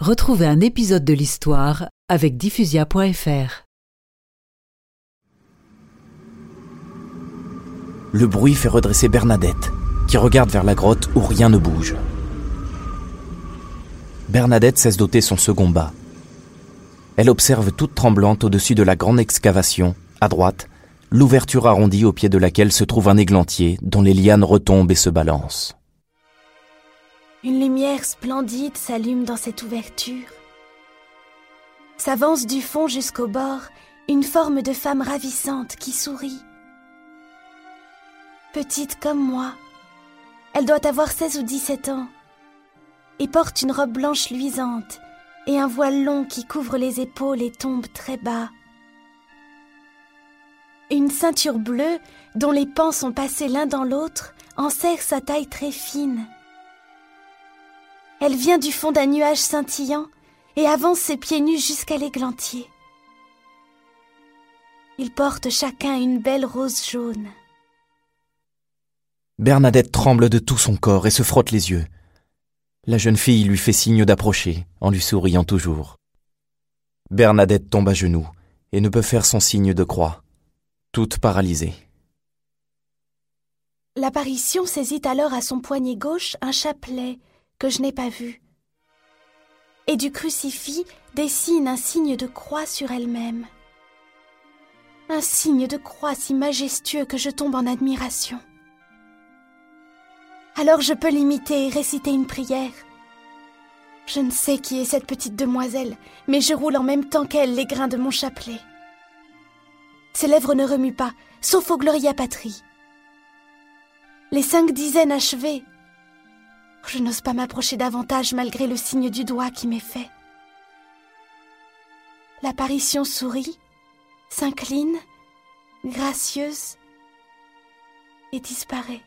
Retrouvez un épisode de l'histoire avec diffusia.fr. Le bruit fait redresser Bernadette, qui regarde vers la grotte où rien ne bouge. Bernadette cesse d'ôter son second bas. Elle observe toute tremblante au-dessus de la grande excavation, à droite, l'ouverture arrondie au pied de laquelle se trouve un églantier dont les lianes retombent et se balancent. Une lumière splendide s'allume dans cette ouverture. S'avance du fond jusqu'au bord une forme de femme ravissante qui sourit. Petite comme moi, elle doit avoir 16 ou 17 ans et porte une robe blanche luisante et un voile long qui couvre les épaules et tombe très bas. Une ceinture bleue dont les pans sont passés l'un dans l'autre enserre sa taille très fine. Elle vient du fond d'un nuage scintillant et avance ses pieds nus jusqu'à l'églantier. Ils portent chacun une belle rose jaune. Bernadette tremble de tout son corps et se frotte les yeux. La jeune fille lui fait signe d'approcher, en lui souriant toujours. Bernadette tombe à genoux et ne peut faire son signe de croix, toute paralysée. L'apparition saisit alors à son poignet gauche un chapelet que je n'ai pas vu, et du crucifix dessine un signe de croix sur elle-même. Un signe de croix si majestueux que je tombe en admiration. Alors je peux l'imiter et réciter une prière. Je ne sais qui est cette petite demoiselle, mais je roule en même temps qu'elle les grains de mon chapelet. Ses lèvres ne remuent pas, sauf au Gloria Patrie. Les cinq dizaines achevées. Je n'ose pas m'approcher davantage malgré le signe du doigt qui m'est fait. L'apparition sourit, s'incline, gracieuse, et disparaît.